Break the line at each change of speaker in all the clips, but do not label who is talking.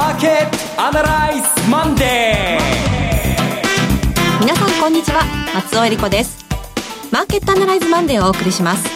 マーケットアナライズマンデ
ー。皆さんこんにちは。松尾英里子です。マーケットアナライズマンデーをお送りします。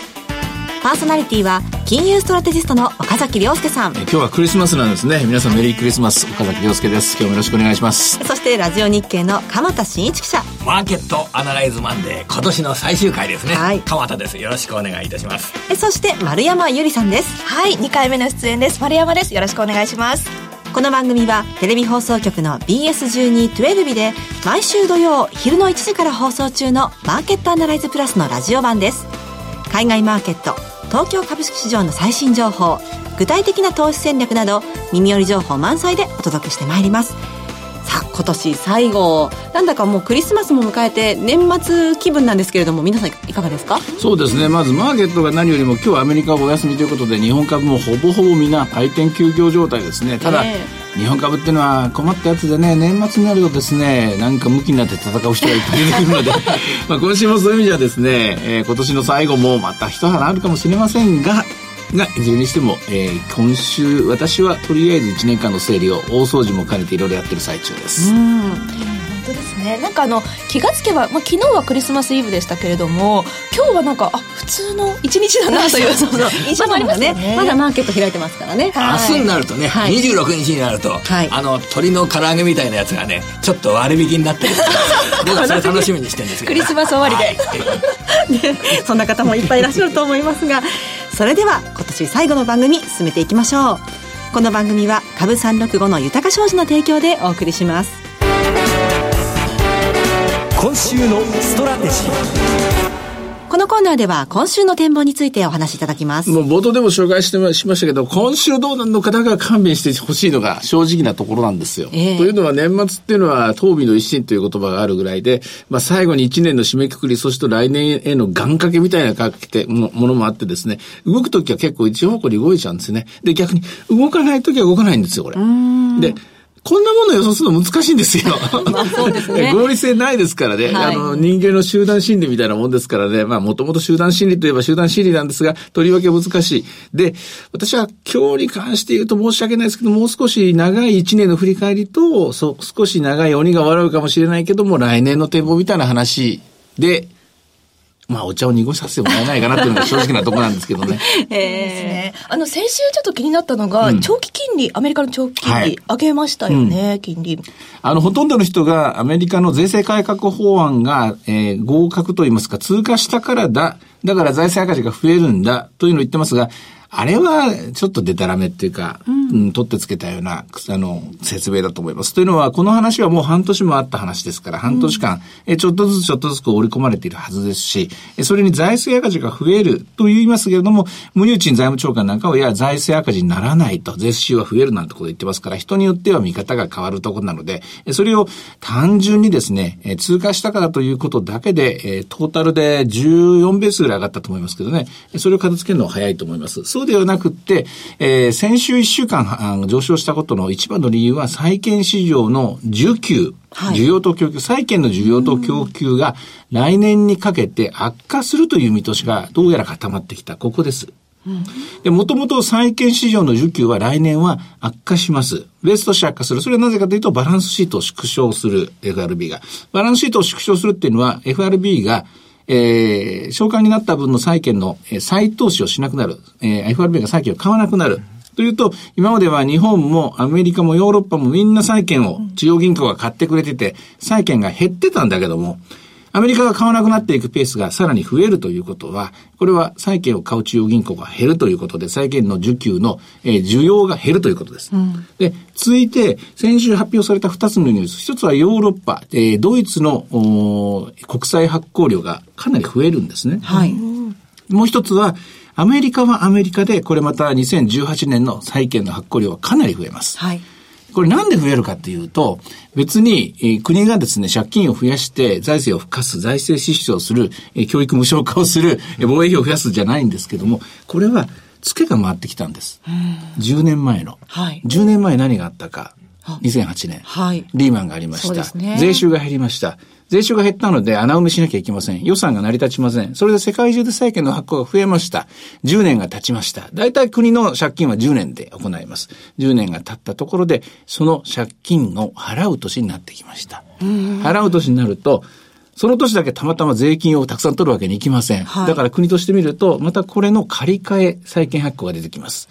パーソナリティは金融ストラテジストの岡崎良介さん。
今日はクリスマスなんですね。皆さんメリークリスマス岡崎良介です。今日もよろしくお願いします。
そしてラジオ日経の鎌田新一記者。
マーケットアナライズマンデー。今年の最終回ですね。はい。鎌田です。よろしくお願いいたします。
そして丸山ゆりさんです。
はい2回目の出演です。丸山です。よろしくお願いします
この番組はテレビ放送局の BS12 トゥエルビで毎週土曜昼の1時から放送中のマーケットアナライズプラスのラジオ版です。海外マーケット東京株式市場の最新情報具体的な投資戦略など耳寄り情報満載でお届けしてまいります。今年最後なんだかもうクリスマスも迎えて年末気分なんですけれども皆さんいかがですか？
そうですね。まずマーケットが何よりも今日アメリカはお休みということで日本株もほぼほぼみんな退店休業状態ですね。ただ、えー日本株っていうのは困ったやつでね年末になるとですねなんか向きになって戦う人がいっぱい出てくるので まあ今週もそういう意味ではですね、えー、今年の最後もまた一花あるかもしれませんががいずれにしても、えー、今週私はとりあえず1年間の整理を大掃除も兼ねていろいろやってる最中です。うん。
当ですね。なんかあの気がつけば、まあ、昨日はクリスマスイブでしたけれども今日はなんかあ普通の一日だなという そうそう 印象もありますね。
ね。まだマーケット開いてますからね、
はい、明日になるとね、はい、26日になると、はい、あの鶏の唐揚げみたいなやつがねちょっと割引になってる。僕はそれ楽しみにしてるんですけ
ど。クリスマス終わりで、
ね、そんな方もいっぱいいらっしゃると思いますがそれでは今年最後の番組進めていきましょう。この番組は株三六五の豊か商事の提供でお送りします。
今週のストラテジー。
このコーナーでは今週の展望についてお話しいただきます。
もう冒頭でも紹介してしましたけど、今週どうなるのかだから勘弁してほしいのが正直なところなんですよ。えー、というのは年末っていうのは、東美の一心という言葉があるぐらいで、まあ最後に一年の締めくくり、そして来年への願掛けみたいなかけてものもあってですね、動くときは結構一方向に動いちゃうんですね。で、逆に動かないときは動かないんですよ、これ。で、こんなもの予想するの難しいんですよ。まあそうですね。合理性ないですからね。はい、あの、人間の集団心理みたいなもんですからね。まあ、もともと集団心理といえば集団心理なんですが、とりわけ難しい。で、私は今日に関して言うと申し訳ないですけど、もう少し長い一年の振り返りと、そ少し長い鬼が笑うかもしれないけども、来年の展望みたいな話で、まあ、お茶を濁させてもらえないかなっていうのが正直なところなんですけどね。
ええー、あの、先週ちょっと気になったのが、うん、長期金利、アメリカの長期金利、上げましたよね、うん、金利。
あの、ほとんどの人が、アメリカの税制改革法案が、えー、合格といいますか、通過したからだ、だから財政赤字が増えるんだ、というのを言ってますが、あれはちょっとデタラメっていうか、うん、取ってつけたような、あの、説明だと思います。というのは、この話はもう半年もあった話ですから、半年間、うん、えちょっとずつちょっとずつ織り込まれているはずです。し、それに財政赤字が増えると言いますけれども、無入賃財務長官なんかは、いや、財政赤字にならないと、税収は増えるなんてことを言ってますから、人によっては見方が変わるところなので、それを単純にですね、通過したからということだけで、トータルで14ベースぐらい上がったと思いますけどね、それを片付けるのは早いと思います。そうではなくて、えー、先週1週間上昇したことの一番の理由は債券市場の需給、需要と供給、債券の需要と供給が来年にかけて悪化するという見通しがどうやら固まってきた。ここです。で、もともと債券市場の需給は来年は悪化します。ベースとして悪化する。それはなぜかというと、バランスシートを縮小する FRB が。バランスシートを縮小するっていうのは、FRB がえー、償還になった分の債券の、えー、再投資をしなくなる。えー、FRB が債券を買わなくなる。というと、今までは日本もアメリカもヨーロッパもみんな債券を中央銀行が買ってくれてて、債券が減ってたんだけども、アメリカが買わなくなっていくペースがさらに増えるということは、これは債券を買う中央銀行が減るということで、債券の需給の、えー、需要が減るということです。うん、で、続いて、先週発表された二つのニュース。一つはヨーロッパ、えー、ドイツの国債発行量がかなり増えるんですね。はい。もう一つは、アメリカはアメリカで、これまた2018年の債券の発行量はかなり増えます。はい。これなんで増えるかっていうと、別に、えー、国がですね、借金を増やして財政を付加す、財政支出をする、えー、教育無償化をする、えー、防衛費を増やすじゃないんですけども、これは、付けが回ってきたんです。10年前の。はい。10年前何があったか。2008年。はい。リーマンがありました。ね、税収が減りました。税収が減ったので穴埋めしなきゃいけません。予算が成り立ちません。それで世界中で債券の発行が増えました。10年が経ちました。大体国の借金は10年で行います。10年が経ったところで、その借金を払う年になってきました。払う年になると、その年だけたまたま税金をたくさん取るわけにいきません。はい、だから国としてみると、またこれの借り換え債券発行が出てきます。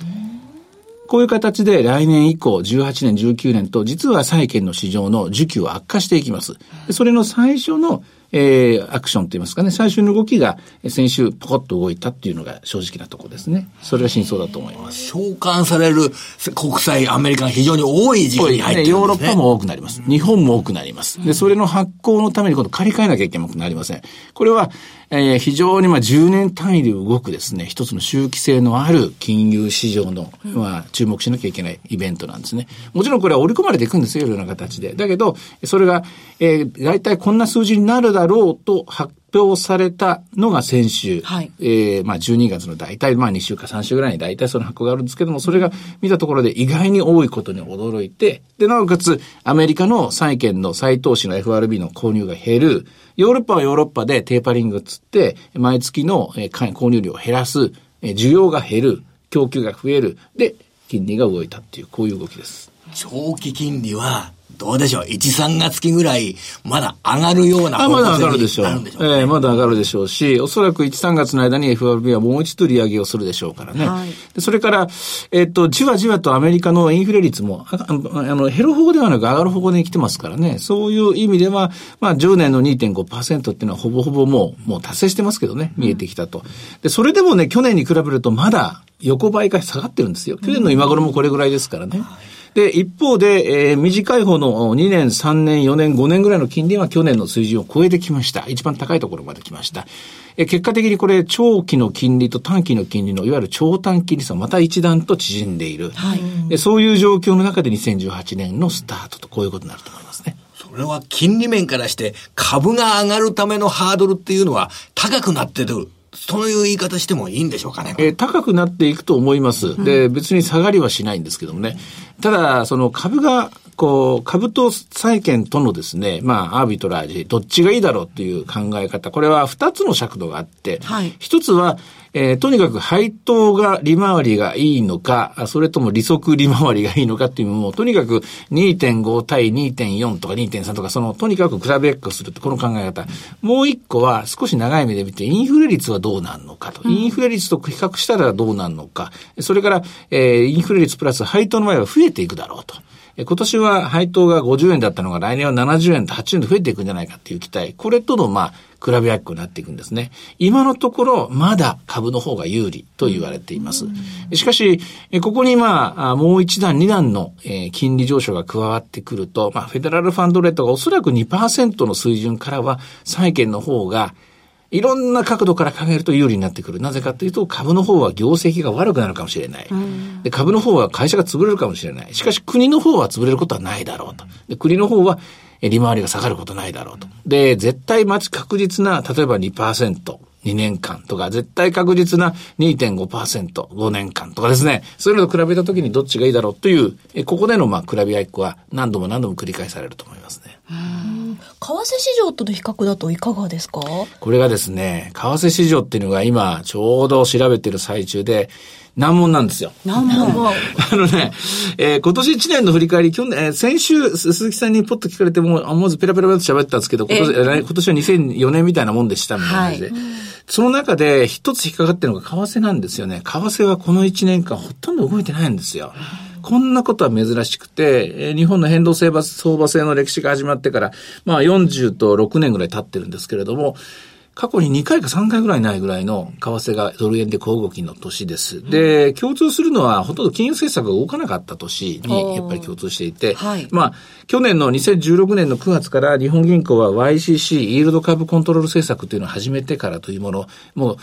こういう形で来年以降、18年、19年と、実は債券の市場の需給は悪化していきます。それの最初のえー、アクションといいますかね、最初の動きが先週ポコッと動いたっていうのが正直なところですね。それが真相だと思います。
償還される国債、アメリカが非常に多い時期に入ってるんですね。
ヨーロッパも多くなります。日本も多くなります。で、それの発行のために今度借り換えなきゃいけなくなりません。これは、えー、非常にまあ10年単位で動くですね、一つの周期性のある金融市場の、まあ、注目しなきゃいけないイベントなんですね。もちろんこれは織り込まれていくんですよ、いろいろな形で。だけど、それが、えー、大体こんな数字になるだろうと発表されたのが先週。はい。えー、まあ12月の大体、まあ2週か3週ぐらいに大体その発行があるんですけども、それが見たところで意外に多いことに驚いて、で、なおかつアメリカの債券の再投資の FRB の購入が減る。ヨーロッパはヨーロッパでテーパリングつって、毎月の購入量を減らす、需要が減る、供給が増える、で、金利が動いたっていう、こういう動きです。
長期金利はどうでしょう ?1、3月期ぐらい、まだ上がるような
あ、まだ上がるでしょう。ね、ええー、まだ上がるでしょうし、おそらく1、3月の間に FRB はもう一度利上げをするでしょうからね。はい、でそれから、えっ、と、じわじわとアメリカのインフレ率も、あの、減る方向ではなく上がる方向で来てますからね。そういう意味では、まあ、10年の2.5%っていうのはほぼほぼもう、もう達成してますけどね、見えてきたと。で、それでもね、去年に比べるとまだ横ばいが下がってるんですよ。去年の今頃もこれぐらいですからね。はいで、一方で、えー、短い方の2年、3年、4年、5年ぐらいの金利は去年の水準を超えてきました。一番高いところまで来ました。え結果的にこれ、長期の金利と短期の金利のいわゆる長短金利差また一段と縮んでいる。はい、でそういう状況の中で2018年のスタートとこういうことになると思いますね。
それは金利面からして株が上がるためのハードルっていうのは高くなってる。そういう言い方してもいいんでしょうかね。
えー、高くなっていくと思います。で、別に下がりはしないんですけどもね。ただ、その株が、こう、株と債券とのですね、まあ、アービトラージ、どっちがいいだろうっていう考え方、これは二つの尺度があって、はい、一つは、えー、とにかく配当が利回りがいいのか、それとも利息利回りがいいのかっていうのも、とにかく2.5対2.4とか2.3とか、その、とにかく比べっこするって、この考え方。もう一個は、少し長い目で見て、インフレ率はどうなんのかと。インフレ率と比較したらどうなんのか。それから、えー、インフレ率プラス配当の場合は増えていくだろうと。今年は配当が50円だったのが来年は70円と80円と増えていくんじゃないかっていう期待。これとの、まあ、比べやすくなっていくんですね。今のところ、まだ株の方が有利と言われています。しかし、ここにまあ、もう一段、二段の、え金利上昇が加わってくると、まあ、フェデラルファンドレートがおそらく2%の水準からは、債券の方が、いろんな角度から考えると有利になってくる。なぜかというと、株の方は業績が悪くなるかもしれない。で株の方は会社が潰れるかもしれない。しかし国の方は潰れることはないだろうと。で国の方は利回りが下がることないだろうと。で、絶対待ち確実な、例えば2%。2年間とか、絶対確実な2.5%、5年間とかですね。そういうのと比べたときにどっちがいいだろうという、ここでのまあ比べ合いっこは何度も何度も繰り返されると思いますね。
為替市場との比較だといかがですか？
これがですね、為替市場っていうのが今ちょうど調べてる最中で、難問なんですよ。
難問
あのね、えー、今年1年の振り返り、去年、えー、先週、鈴木さんにポッと聞かれても、思わずペラペラペラと喋ったんですけど、今年、えー、今年は2004年みたいなもんでしたみたいな感じで。はい、その中で一つ引っかかってるのが為替なんですよね。為替はこの1年間ほとんど動いてないんですよ。こんなことは珍しくて、えー、日本の変動相場制の歴史が始まってから、まあ40と6年ぐらい経ってるんですけれども、過去に2回か3回ぐらいないぐらいの為替がドル円で小動きの年です。で、共通するのはほとんど金融政策が動かなかった年にやっぱり共通していて、はい、まあ、去年の2016年の9月から日本銀行は YCC、イールド株コントロール政策というのを始めてからというもの、もう、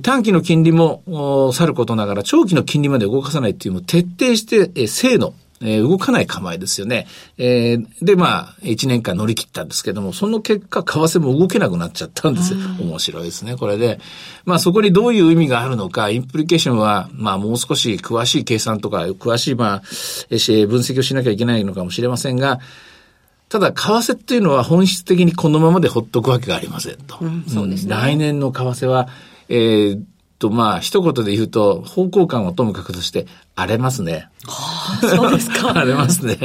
短期の金利もさることながら長期の金利まで動かさないっていうのを徹底して、え正のえー、動かない構えですよね。えー、で、まあ、1年間乗り切ったんですけども、その結果、為替も動けなくなっちゃったんですよ。面白いですね、これで。まあ、そこにどういう意味があるのか、インプリケーションは、まあ、もう少し詳しい計算とか、詳しい、まあ、分析をしなきゃいけないのかもしれませんが、ただ、為替っていうのは本質的にこのままでほっとくわけがありませんと。うん、そうですね。来年の為替は、えー、と、まあ、一言で言うと、方向感をともかくとして、荒れますね。
はあ、そうですか。
荒れますね。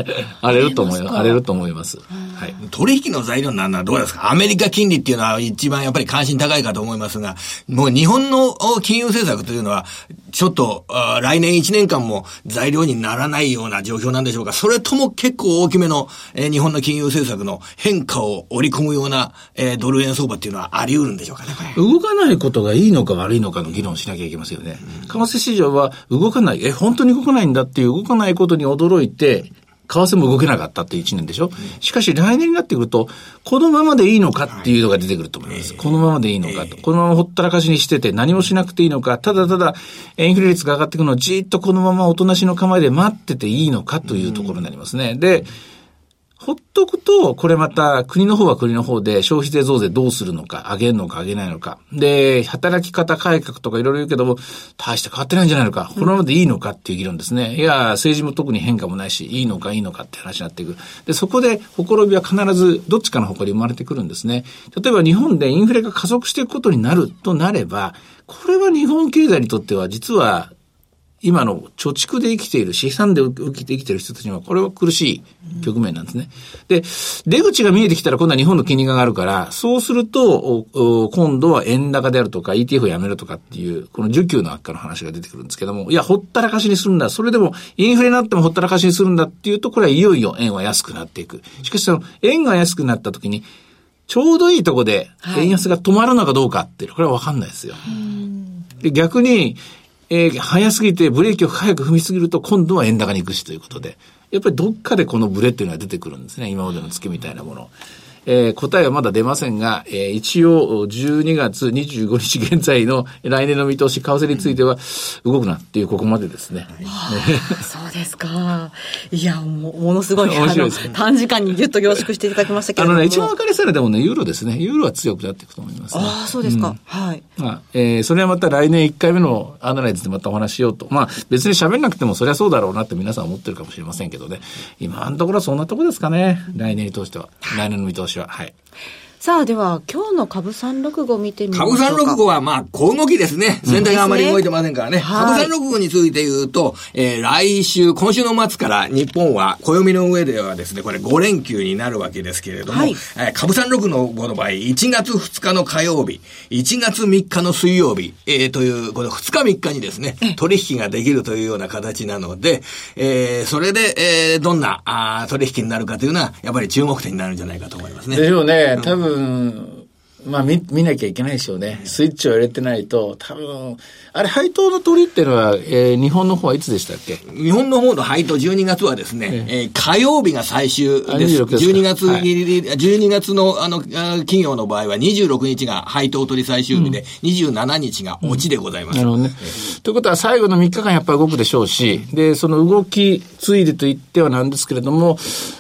荒れると思います。荒れると思います。
はい。取引の材料なんのはどうですか？アメリカ金利っていうのは一番やっぱり関心高いかと思いますが、もう日本の金融政策というのは、ちょっと、来年1年間も材料にならないような状況なんでしょうか？それとも結構大きめの、えー、日本の金融政策の変化を織り込むような、えー、ドル円相場っていうのはあり得るんでしょうかね？
動かないことがいいのか悪いのかの議論しなきゃいけませんよね。為替市場は動かない。え、本当に動かないんだっていう動かないことに驚いて、為替も動けなかったっていう1年でしょ？しかし来年になってくると、このままでいいのかっていうのが出てくると思います。このままでいいのかと。このままほったらかしにしてて何もしなくていいのか、ただただインフレ率が上がっていくのをじっとこのままおとなしの構えで待ってていいのかというところになりますね。で、ほっとくと、これまた国の方は国の方で消費税増税どうするのか、上げるのか上げないのか。で、働き方改革とかいろいろ言うけども、大して変わってないんじゃないのか、このままでいいのかっていう議論ですね。いや、政治も特に変化もないし、いいのかいいのかって話になっていく。で、そこで、ほころびは必ずどっちかの方向に生まれてくるんですね。例えば日本でインフレが加速していくことになるとなれば、これは日本経済にとっては実は今の貯蓄で生きている、資産で受けて生きている人たちには、これは苦しい局面なんですね。で、出口が見えてきたら今度は日本の金利が上がるから、そうすると、今度は円高であるとか ETF をやめるとかっていう、この需給の悪化の話が出てくるんですけども、いや、ほったらかしにするんだ。それでも、インフレになってもほったらかしにするんだっていうと、これはいよいよ円は安くなっていく。しかしその、円が安くなった時に、ちょうどいいとこで円安が止まるのかどうかっていう、これはわかんないですよ。で逆に、えー、早すぎてブレーキを早く踏みすぎると今度は円高に行くしということで、やっぱりどっかでこのブレっていうのは出てくるんですね。今までの月みたいなもの。えー、答えはまだ出ませんが、えー、一応12月25日現在の来年の見通し、為替については動くなっていうここまでですね。
はあ、そうですか。いや、もものすごい、面白いですね、短時間にぎゅっと凝縮していただきましたけどあの
ね、一番分かりやすいのはでもね、ユーロですね。ユーロは強くなっていくと思います、
ね、ああ、そうですか。うん、はい。
まあ、えー、それはまた来年1回目のアナライズでまたお話しようと。まあ、別に喋んなくてもそりゃそうだろうなって皆さん思ってるかもしれませんけどね。今のところはそんなところですかね。来年に通しては。来年の見通しは。はい。
さあ、では、今日の株365見てみましょう
か。株365は、まあ、小動きですね。全体があまり動いてませんからね。ね株365について言うと、えー、来週、今週の末から日本は、暦の上ではですね、これ5連休になるわけですけれども、はい、えー、株365の場合、1月2日の火曜日、1月3日の水曜日、えー、という、この2日3日にですね、取引ができるというような形なので、えー、それで、えー、どんなあ取引になるかというのは、やっぱり注目点になるんじゃないかと思いますね。
でしょうね。多分、分、まあ見、見なきゃいけないですよね。スイッチを入れてないと、多分、あれ、配当の取りっていうのは、えー、日本の方はいつでしたっけ？
日本の方の配当12月はですね、えー、火曜日が最終です。12月、はい、12月の、あの、企業の場合は26日が配当取り最終日で、うん、27日が落ちでございます。
うん、なるほどね。ということは、最後の3日間やっぱり動くでしょうし、で、その動きついでと言ってはなんですけれども、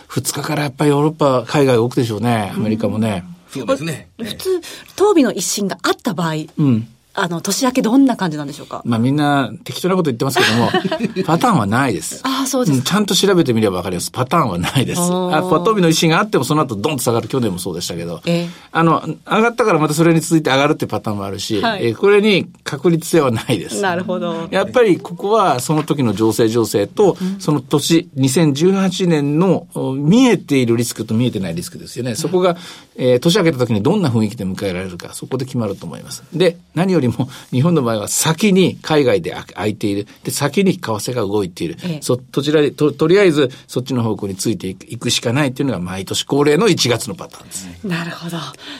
2日からやっぱりヨーロッパ、海外動くでしょうね。アメリカもね。
うんそうですね。
普通、当日の一審があった場合、うん、あの、年明けどんな感じなんでしょうか？
まあみんな適当なこと言ってますけども、パターンはないです。
ああ、そうです、
ちゃんと調べてみればわかります。パターンはないです。あパトビの意思があってもその後ドンと下がる。去年もそうでしたけど、えあの、上がったからまたそれに続いて上がるってパターンもあるし、はい、えこれに確率性はないです。
なるほど。
やっぱりここはその時の情勢情勢と、その年、2018年の見えているリスクと見えてないリスクですよね。そこが、えー、年明けた時にどんな雰囲気で迎えられるか、そこで決まると思います。で、何よりも 日本の場合は先に海外で空いている。で、先に為替が動いている。ええ、そ、どちらで、と、とりあえずそっちの方向についていくしかないっていうのが毎年恒例の1月のパターンです。
なるほど。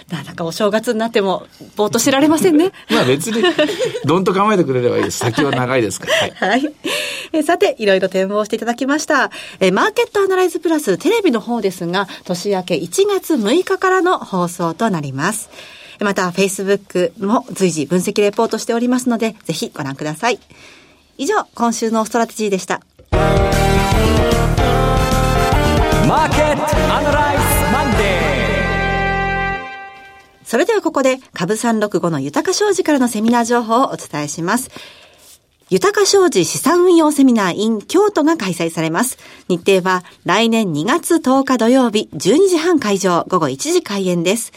なんだかお正月になっても、ぼーっと知られませんね。
まあ別に、どんと構えてくれればいいです。先は長いですから。はい。
はい、えさて、いろいろ展望していただきました。えマーケットアナライズプラステレビの方ですが、年明け1月6日からの放送となります。また、Facebook も随時分析レポートしておりますので、ぜひご覧ください。以上、今週のストラテジーでした。マーケットアナライズマンデーそれではここで、株365の豊商事からのセミナー情報をお伝えします。豊か商事資産運用セミナー in 京都が開催されます。日程は来年2月10日土曜日12時半会場午後1時開演です。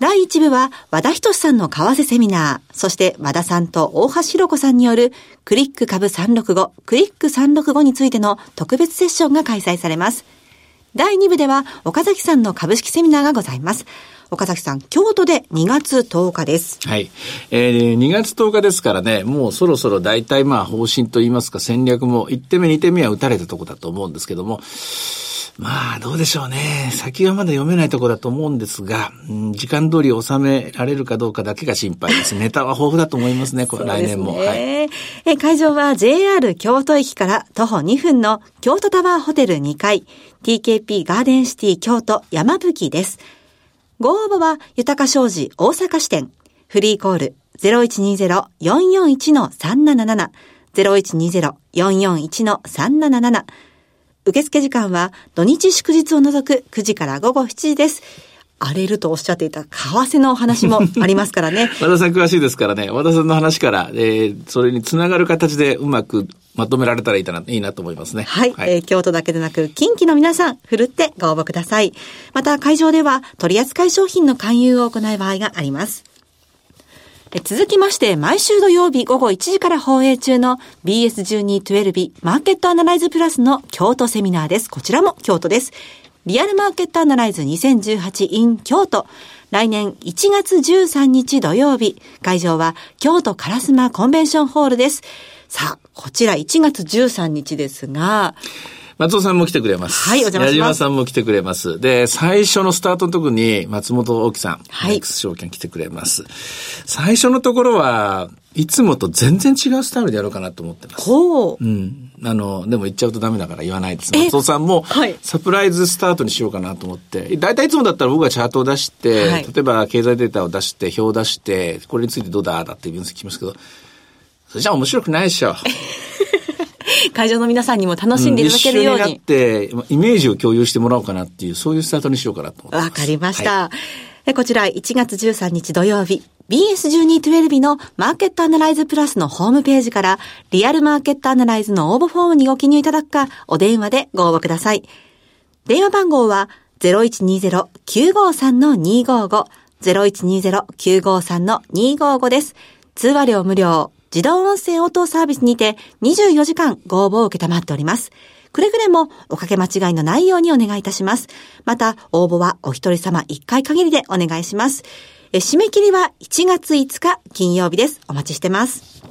第1部は和田仁さんの為替セミナー、そして和田さんと大橋弘子さんによるクリック株365、クリック365についての特別セッションが開催されます。第2部では岡崎さんの株式セミナーがございます。岡崎さん、京都で2月10日です。
はい。えー、2月10日ですからね、もうそろそろ大体まあ方針といいますか戦略も1点目2点目は打たれたとこだと思うんですけども、まあ、どうでしょうね。先はまだ読めないところだと思うんですが、うん、時間通り収められるかどうかだけが心配です。ネタは豊富だと思いますね、これ来年も。
はい、え会場は JR 京都駅から徒歩2分の京都タワーホテル2階、TKP ガーデンシティ京都山吹です。ご応募は、豊か商事大阪支店、フリーコール0120-441-377、0120-441-377、受付時間は土日祝日を除く9時から午後7時です。荒れるとおっしゃっていた為替のお話もありますからね。
和田さん詳しいですからね、和田さんの話から、えー、それにつながる形でうまくまとめられたらいいな、いいなと思いますね。
はい。はい、えー、京都だけでなく、近畿の皆さん、ふるってご応募ください。また、会場では取扱い商品の勧誘を行う場合があります。続きまして、毎週土曜日午後1時から放映中の BS1212 マーケットアナライズプラスの京都セミナーです。こちらも京都です。リアルマーケットアナライズ 2018in 京都。来年1月13日土曜日。会場は京都烏丸コンベンションホールです。さあ、こちら1月13日ですが、
松尾さんも来てくれます。
はい、お邪魔します。
矢島さんも来てくれます。で、最初のスタートのとこに松本大樹さん、
はい、
X 証券来てくれます。最初のところは、いつもと全然違うスタイルでやろうかなと思ってます。
ほ
う。うん。あの、でも言っちゃうとダメだから言わないです。松尾さんも、
はい、
サプライズスタートにしようかなと思って。大体いつもだったら僕がチャートを出して、はい、例えば経済データを出して、表を出して、これについてどうだだって分析しますけど、それじゃ面白くないでしょ。
会場の皆さんにも楽しんでいただけるように。
うん、一緒になって、イメージを共有してもらおうかなっていう、そういうスタートにしようかなと思って
わかりました。はい、こちら、1月13日土曜日、BS1212 のマーケットアナライズプラスのホームページから、リアルマーケットアナライズの応募フォームにご記入いただくか、お電話でご応募ください。電話番号は、0120-953-255、0120-953-255です。通話料無料。自動音声応答サービスにて24時間ご応募を受けたまっております。くれぐれもおかけ間違いのないようにお願いいたします。また、応募はお一人様1回限りでお願いします。え締め切りは1月5日金曜日です。お待ちしてます。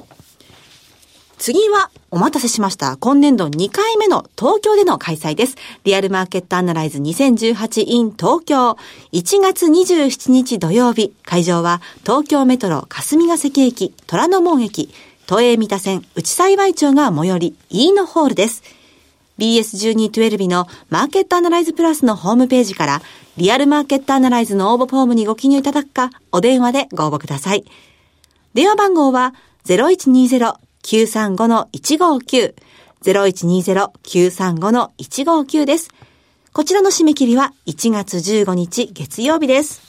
次は、お待たせしました。今年度2回目の東京での開催です。リアルマーケットアナライズ 2018in 東京。1月27日土曜日。会場は東京メトロ霞ヶ関駅、虎ノ門駅、都営三田線内幸町が最寄り、イーノホールです。BS1212 のマーケットアナライズプラスのホームページから、リアルマーケットアナライズの応募フォームにご記入いただくか、お電話でご応募ください。電話番号は0120-935-159、0120-935-159です。こちらの締め切りは1月15日月曜日です。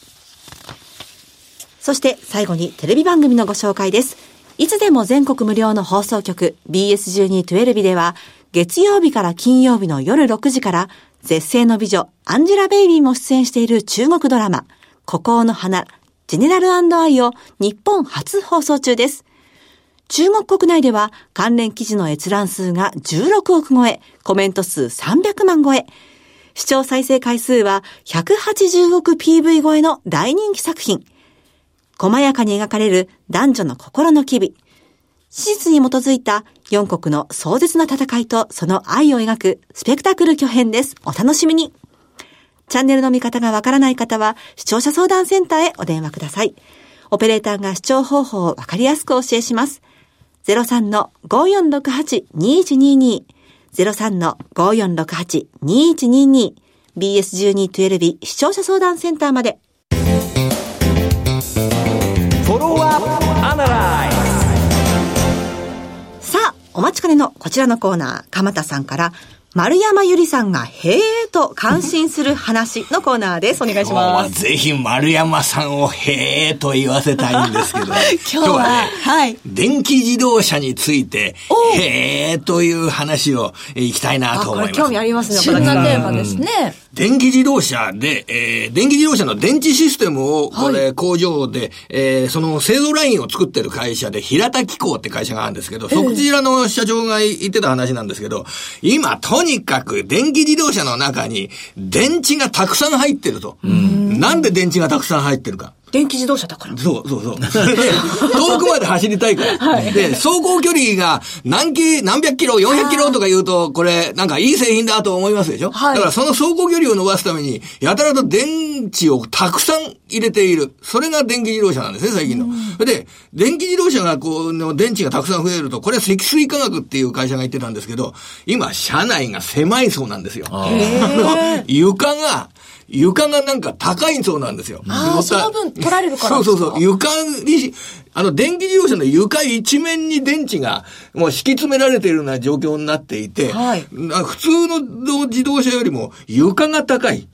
そして最後にテレビ番組のご紹介です。いつでも全国無料の放送局 BS1212 では月曜日から金曜日の夜6時から絶世の美女アンジェラ・ベイビーも出演している中国ドラマ孤高の花ジェネラルアイを日本初放送中です。中国国内では関連記事の閲覧数が16億超え、コメント数300万超え、視聴再生回数は180億 PV 超えの大人気作品。細やかに描かれる男女の心の機微。史実に基づいた四国の壮絶な戦いとその愛を描くスペクタクル巨編です。お楽しみに。チャンネルの見方がわからない方は視聴者相談センターへお電話ください。オペレーターが視聴方法をわかりやすくお教えします。03-5468-2122 03-5468-2122 BS1212 視聴者相談センターまで。さあ、お待ちかねのこちらのコーナー、鎌田さんから、丸山ゆりさんが、へーと感心する話のコーナーです。お願いします。
ぜひ丸山さんをへーと言わせたいんですけど、今
日ははい
電気自動車について、へーという話をいきたいなと思います。
興味ありますね、
旬なテーマですね。
電気自動車で、えー、電気自動車の電池システムを、これ、工場で、えー、その製造ラインを作ってる会社で、平田機構って会社があるんですけど、そちらの社長が言ってた話なんですけど、今、とにかく電気自動車の中に、電池がたくさん入ってると。なんで電池がたくさん入ってるか。
電気自動車だから。
そうそうそう。遠くまで走りたいから。はい、で、走行距離が何キ、何百キロ、400キロとか言うと、これ、なんかいい製品だと思いますでしょ？はい。だからその走行距離を伸ばすために、やたらと電池をたくさん入れている。それが電気自動車なんですね、最近の。で、電気自動車がこう、の電池がたくさん増えると、これは積水化学っていう会社が言ってたんですけど、今、車内が狭いそうなんですよ。床が、床がなんか高いそうなんですよ。
ああ、その分取られるから
そうそうそう。床に、あの、電気自動車の床一面に電池がもう敷き詰められているような状況になっていて、はい、普通の自動車よりも床が高い。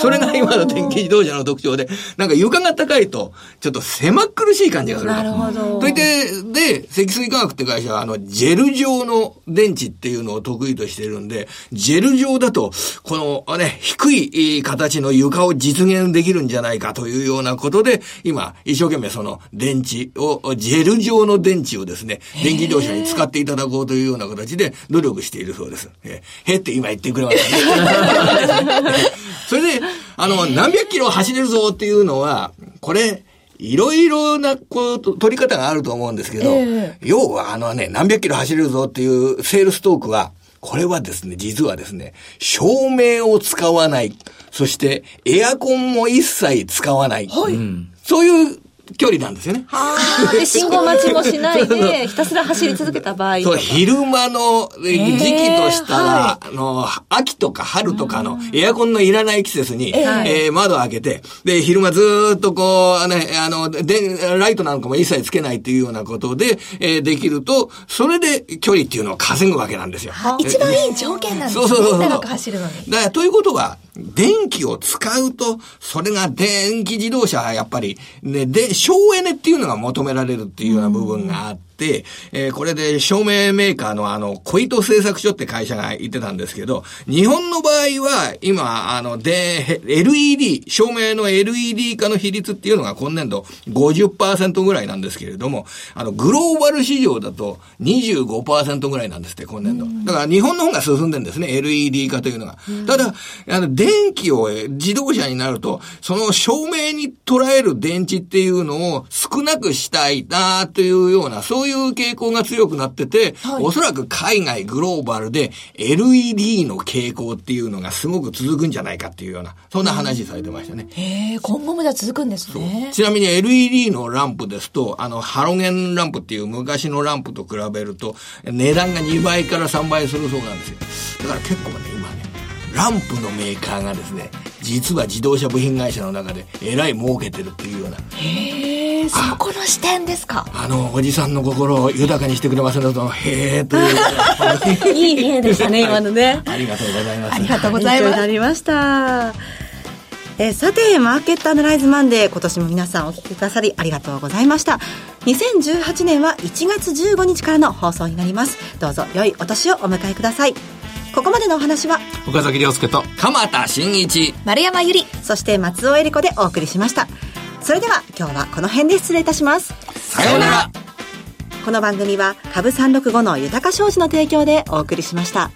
それが今の電気自動車の特徴で、なんか床が高いと、ちょっと狭苦しい感じがすると。
なるほど。
といって、で、積水化学って会社は、あの、ジェル状の電池っていうのを得意としているんで、ジェル状だと、この、ね、低い形の床を実現できるんじゃないかというようなことで、今、一生懸命その電池を、ジェル状の電池をですね、電気自動車に使っていただこうというような形で努力しているそうです。えへって今言ってくれましたね。それで、あの、何百キロ走れるぞっていうのは、これ、いろいろな、こう、取り方があると思うんですけど、えー、要はあのね、何百キロ走れるぞっていうセールストークは、これはですね、実はですね、照明を使わない。そして、エアコンも一切使わない。はい、そういう距離なんですよね。
で、信号待ちもしないで、ひたすら走り続けた場合。
そう、昼間の時期としたら、はい、あの、秋とか春とかのエアコンのいらない季節に、えー、えー、窓開けて、で、昼間ずっとこう、ね、あの、で、ライトなんかも一切つけないっていうようなことで、えー、できると、それで距離っていうのを稼ぐわけなんですよ。
一番いい条件なんですね。そうそうそう長く走るのに。
だから、ということは、電気を使うと、それが電気自動車はやっぱり、ね、で、省エネっていうのが求められるっていうような部分があって、、えー、これで照明メーカーのあの、小糸製作所って会社が言ってたんですけど、日本の場合は、今、あの、で、LED、照明の LED 化の比率っていうのが今年度50%ぐらいなんですけれども、あの、グローバル市場だと25%ぐらいなんですって、今年度。だから日本の方が進んでんですね、LED 化というのが。ただ、あの、電気を自動車になると、その照明に捉える電池っていうのを少なくしたいなというような、そういういう傾向が強くなってて、はい、おそらく海外グローバルで LED の傾向っていうのがすごく続くんじゃないかっていうような、そんな話されてましたね。
へえ、今後もじゃ続くんですね。
ちなみに LED のランプですと、あの、ハロゲンランプっていう昔のランプと比べると、値段が2倍から3倍するそうなんですよ。だから結構ね、ランプのメーカーがですね、実は自動車部品会社の中でえらい儲けてるっていうような。
へえ、そこの視点ですか？
あの、おじさんの心を豊かにしてくれませんのと、へえという。
いい例でしたね、今のね。
ありがとうございます。
ありがとうございます。
なりました。えー、さて、マーケットアナライズマンデー、今年も皆さんお聞きくださりありがとうございました。2018年は1月15日からの放送になります。どうぞ良いお年をお迎えください。ここまでのお話は
岡崎亮介と
鎌田新一。
丸山ゆり
そして松尾恵理子でお送りしました。それでは今日はこの辺で失礼いたします。
さようなら。
この番組は株365の豊か商事の提供でお送りしました。